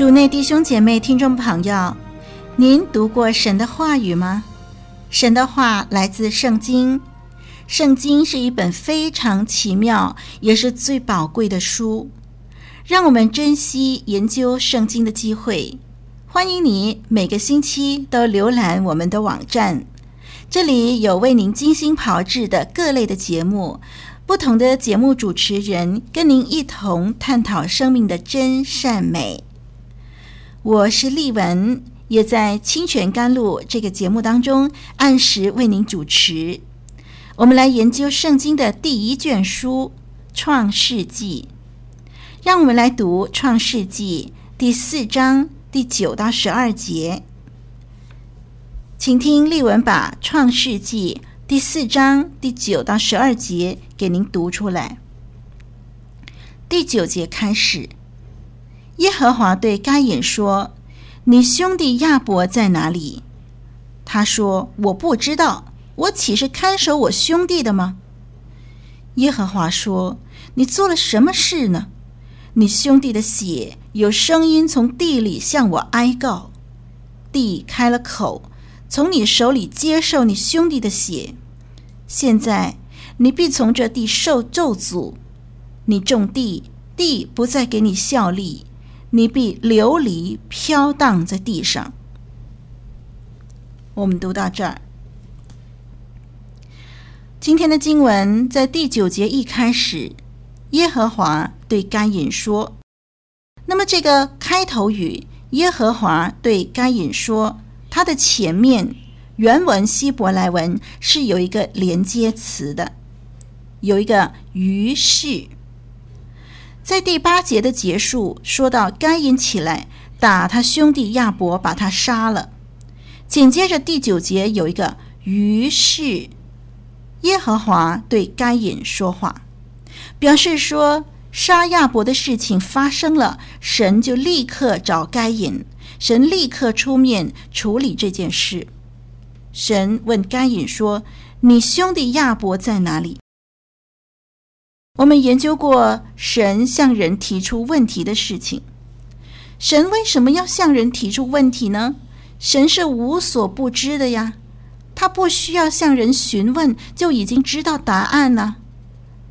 主内弟兄姐妹、听众朋友，您读过神的话语吗？神的话来自圣经，圣经是一本非常奇妙，也是最宝贵的书。让我们珍惜研究圣经的机会。欢迎你每个星期都浏览我们的网站，这里有为您精心炮制的各类的节目，不同的节目主持人跟您一同探讨生命的真善美。我是丽文，也在《清泉甘露》这个节目当中按时为您主持。我们来研究圣经的第一卷书《创世纪》，让我们来读《创世纪》第四章第九到十二节。请听丽文把《创世纪》第四章第九到十二节给您读出来。第九节开始。耶和华对该隐说：“你兄弟亚伯在哪里？”他说：“我不知道，我岂是看守我兄弟的吗？”耶和华说：“你做了什么事呢？你兄弟的血有声音从地里向我哀告，地开了口，从你手里接受你兄弟的血。现在你必从这地受咒诅，你种地，地不再给你效力。”你必流离飘荡在地上。我们读到这儿，今天的经文在第九节一开始，耶和华对该隐说。那么这个开头语“耶和华对该隐说”，它的前面原文希伯来文是有一个连接词的，有一个“于是”。在第八节的结束，说到该隐起来打他兄弟亚伯，把他杀了。紧接着第九节有一个“于是”，耶和华对该隐说话，表示说杀亚伯的事情发生了，神就立刻找该隐，神立刻出面处理这件事。神问该隐说：“你兄弟亚伯在哪里？”我们研究过神向人提出问题的事情。神为什么要向人提出问题呢？神是无所不知的呀，他不需要向人询问就已经知道答案了。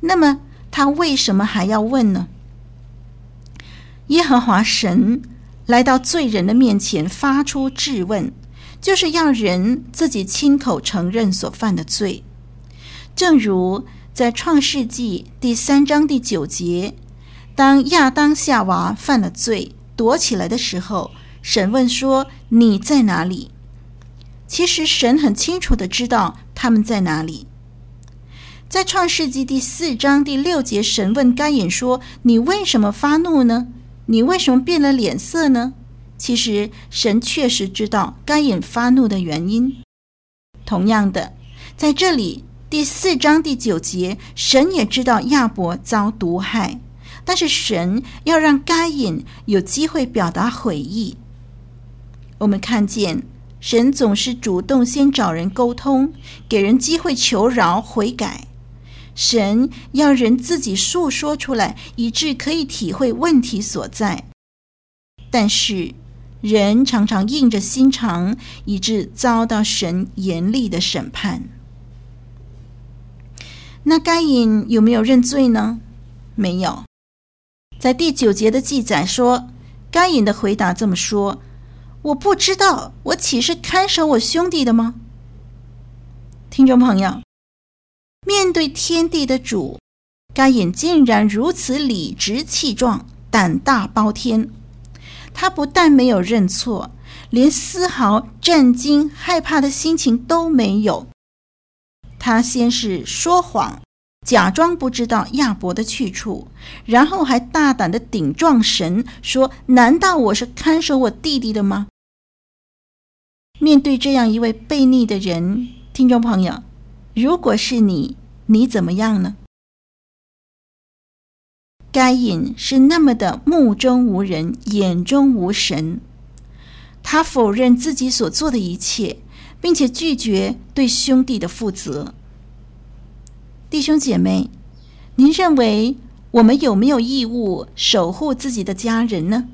那么他为什么还要问呢？耶和华神来到罪人的面前发出质问，就是要人自己亲口承认所犯的罪，正如。在创世纪第三章第九节，当亚当夏娃犯了罪，躲起来的时候，神问说：“你在哪里？”其实神很清楚的知道他们在哪里。在创世纪第四章第六节，神问该隐说：“你为什么发怒呢？你为什么变了脸色呢？”其实神确实知道该隐发怒的原因。同样的，在这里。第四章第九节，神也知道亚伯遭毒害，但是神要让该隐有机会表达悔意。我们看见神总是主动先找人沟通，给人机会求饶悔改。神要人自己诉说出来，以致可以体会问题所在。但是人常常硬着心肠，以致遭到神严厉的审判。那该隐有没有认罪呢？没有。在第九节的记载说，该隐的回答这么说：“我不知道，我岂是看守我兄弟的吗？”听众朋友，面对天地的主，该隐竟然如此理直气壮、胆大包天。他不但没有认错，连丝毫震惊、害怕的心情都没有。他先是说谎，假装不知道亚伯的去处，然后还大胆地顶撞神，说：“难道我是看守我弟弟的吗？”面对这样一位悖逆的人，听众朋友，如果是你，你怎么样呢？该隐是那么的目中无人，眼中无神，他否认自己所做的一切，并且拒绝对兄弟的负责。弟兄姐妹，您认为我们有没有义务守护自己的家人呢？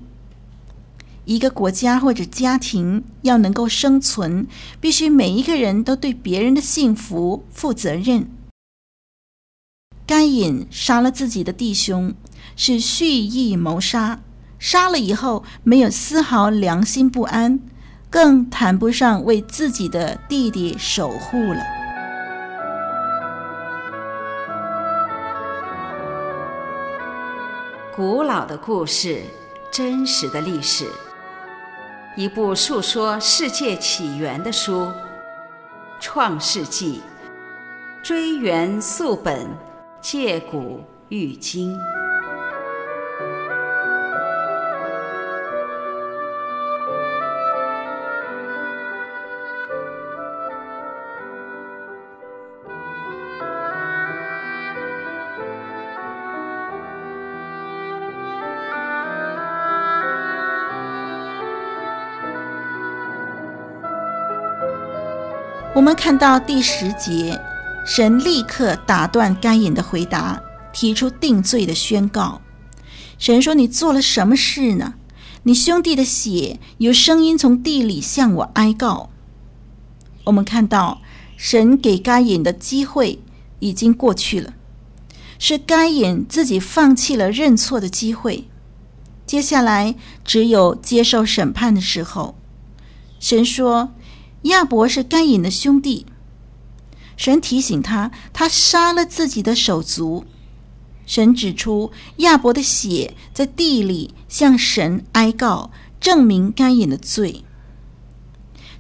一个国家或者家庭要能够生存，必须每一个人都对别人的幸福负责任。该隐杀了自己的弟兄，是蓄意谋杀，杀了以后没有丝毫良心不安，更谈不上为自己的弟弟守护了。古老的故事，真实的历史，一部述说世界起源的书，《创世纪》，追源溯本，借古喻今。我们看到第十节，神立刻打断该隐的回答，提出定罪的宣告。神说：“你做了什么事呢？你兄弟的血有声音从地里向我哀告。”我们看到神给该隐的机会已经过去了，是该隐自己放弃了认错的机会。接下来只有接受审判的时候。神说。亚伯是该隐的兄弟，神提醒他，他杀了自己的手足。神指出亚伯的血在地里向神哀告，证明该隐的罪。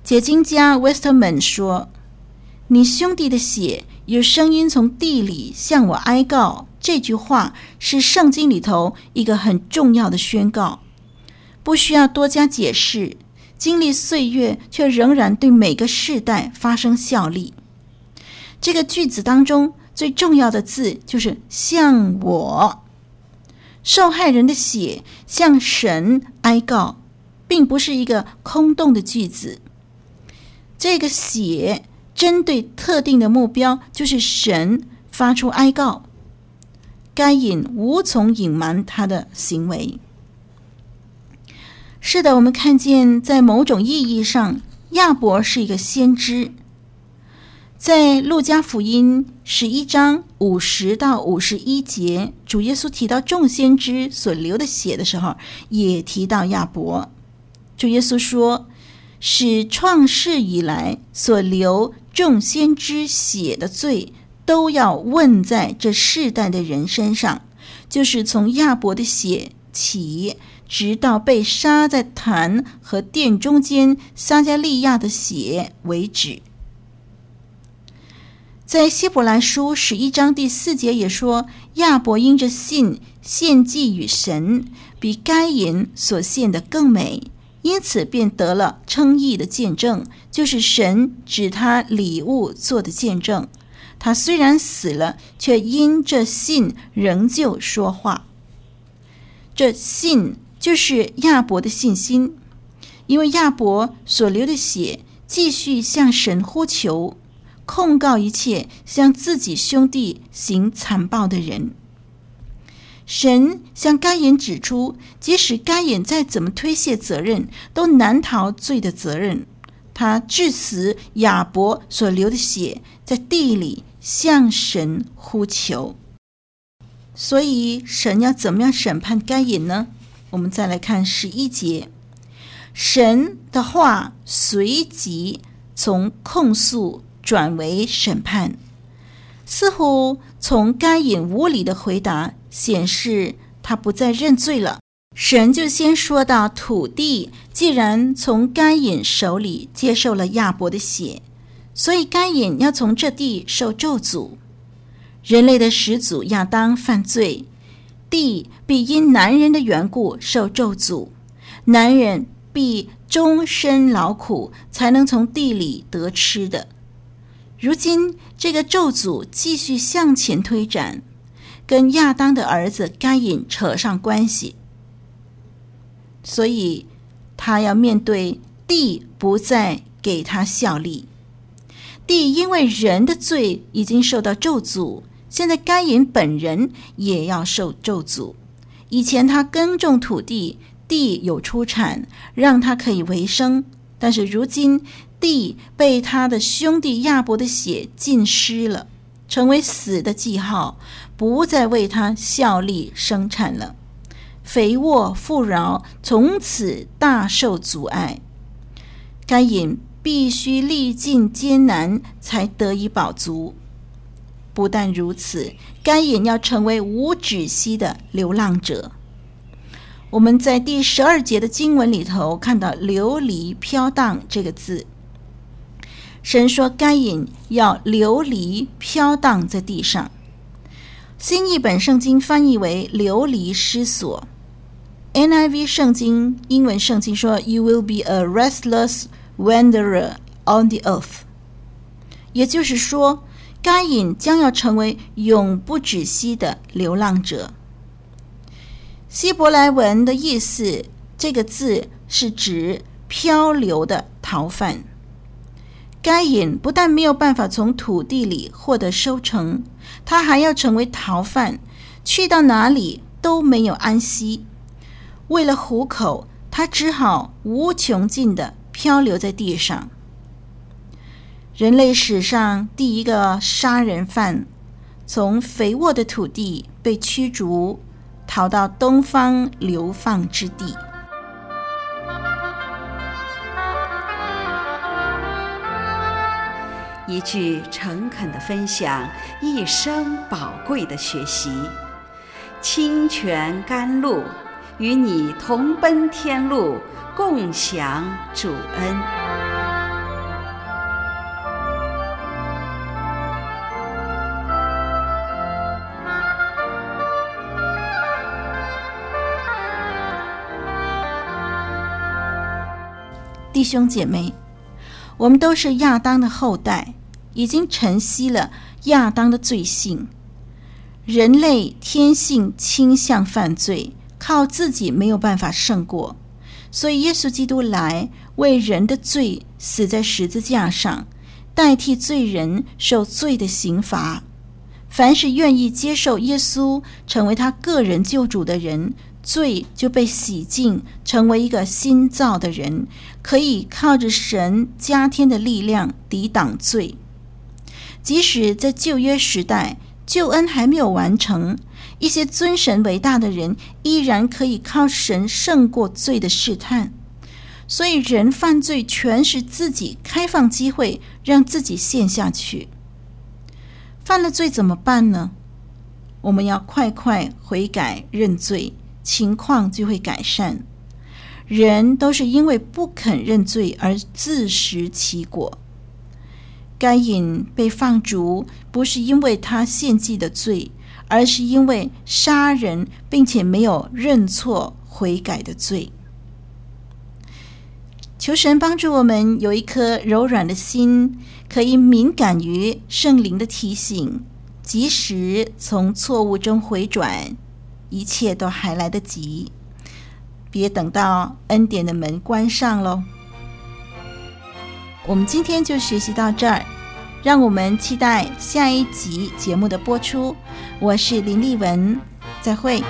解经家 Westerman 说：“你兄弟的血有声音从地里向我哀告。”这句话是圣经里头一个很重要的宣告，不需要多加解释。经历岁月，却仍然对每个世代发生效力。这个句子当中最重要的字就是“向我”，受害人的血向神哀告，并不是一个空洞的句子。这个血针对特定的目标，就是神发出哀告。该隐无从隐瞒他的行为。是的，我们看见，在某种意义上，亚伯是一个先知。在路加福音十一章五十到五十一节，主耶稣提到众先知所流的血的时候，也提到亚伯。主耶稣说：“使创世以来所流众先知血的罪，都要问在这世代的人身上，就是从亚伯的血起。”直到被杀在坛和殿中间撒迦利亚的血为止。在希伯来书十一章第四节也说，亚伯因着信献祭与神，比该隐所献的更美，因此便得了称义的见证，就是神指他礼物做的见证。他虽然死了，却因这信仍旧说话。这信。就是亚伯的信心，因为亚伯所流的血，继续向神呼求，控告一切向自己兄弟行残暴的人。神向该隐指出，即使该隐再怎么推卸责任，都难逃罪的责任。他致死亚伯所流的血，在地里向神呼求。所以，神要怎么样审判该隐呢？我们再来看十一节，神的话随即从控诉转为审判，似乎从该隐无理的回答显示他不再认罪了。神就先说到土地，既然从该隐手里接受了亚伯的血，所以该隐要从这地受咒诅。人类的始祖亚当犯罪，地必因男人的缘故受咒诅，男人必终身劳苦才能从地里得吃的。如今这个咒诅继续向前推展，跟亚当的儿子该隐扯上关系，所以他要面对地不再给他效力。地因为人的罪已经受到咒诅，现在该隐本人也要受咒诅。以前他耕种土地，地有出产，让他可以为生。但是如今地被他的兄弟亚伯的血浸湿了，成为死的记号，不再为他效力生产了。肥沃富饶从此大受阻碍。该隐。必须历尽艰难才得以饱足。不但如此，该隐要成为无止息的流浪者。我们在第十二节的经文里头看到“流离飘荡”这个字。神说该隐要流离飘荡在地上。新译本圣经翻译为“流离失所”。NIV 圣经英文圣经说：“You will be a restless。” Wanderer on the earth，也就是说，该隐将要成为永不止息的流浪者。希伯来文的意思，这个字是指漂流的逃犯。该隐不但没有办法从土地里获得收成，他还要成为逃犯，去到哪里都没有安息。为了糊口，他只好无穷尽的。漂流在地上，人类史上第一个杀人犯，从肥沃的土地被驱逐，逃到东方流放之地。一句诚恳的分享，一生宝贵的学习，清泉甘露，与你同奔天路。共享主恩，弟兄姐妹，我们都是亚当的后代，已经承袭了亚当的罪性。人类天性倾向犯罪，靠自己没有办法胜过。所以，耶稣基督来为人的罪死在十字架上，代替罪人受罪的刑罚。凡是愿意接受耶稣成为他个人救主的人，罪就被洗净，成为一个新造的人，可以靠着神加添的力量抵挡罪。即使在旧约时代，救恩还没有完成。一些尊神为大的人，依然可以靠神胜过罪的试探。所以，人犯罪全是自己开放机会，让自己陷下去。犯了罪怎么办呢？我们要快快悔改认罪，情况就会改善。人都是因为不肯认罪而自食其果。该隐被放逐，不是因为他献祭的罪。而是因为杀人，并且没有认错悔改的罪。求神帮助我们有一颗柔软的心，可以敏感于圣灵的提醒，及时从错误中回转，一切都还来得及。别等到恩典的门关上喽。我们今天就学习到这儿。让我们期待下一集节目的播出。我是林丽文，再会。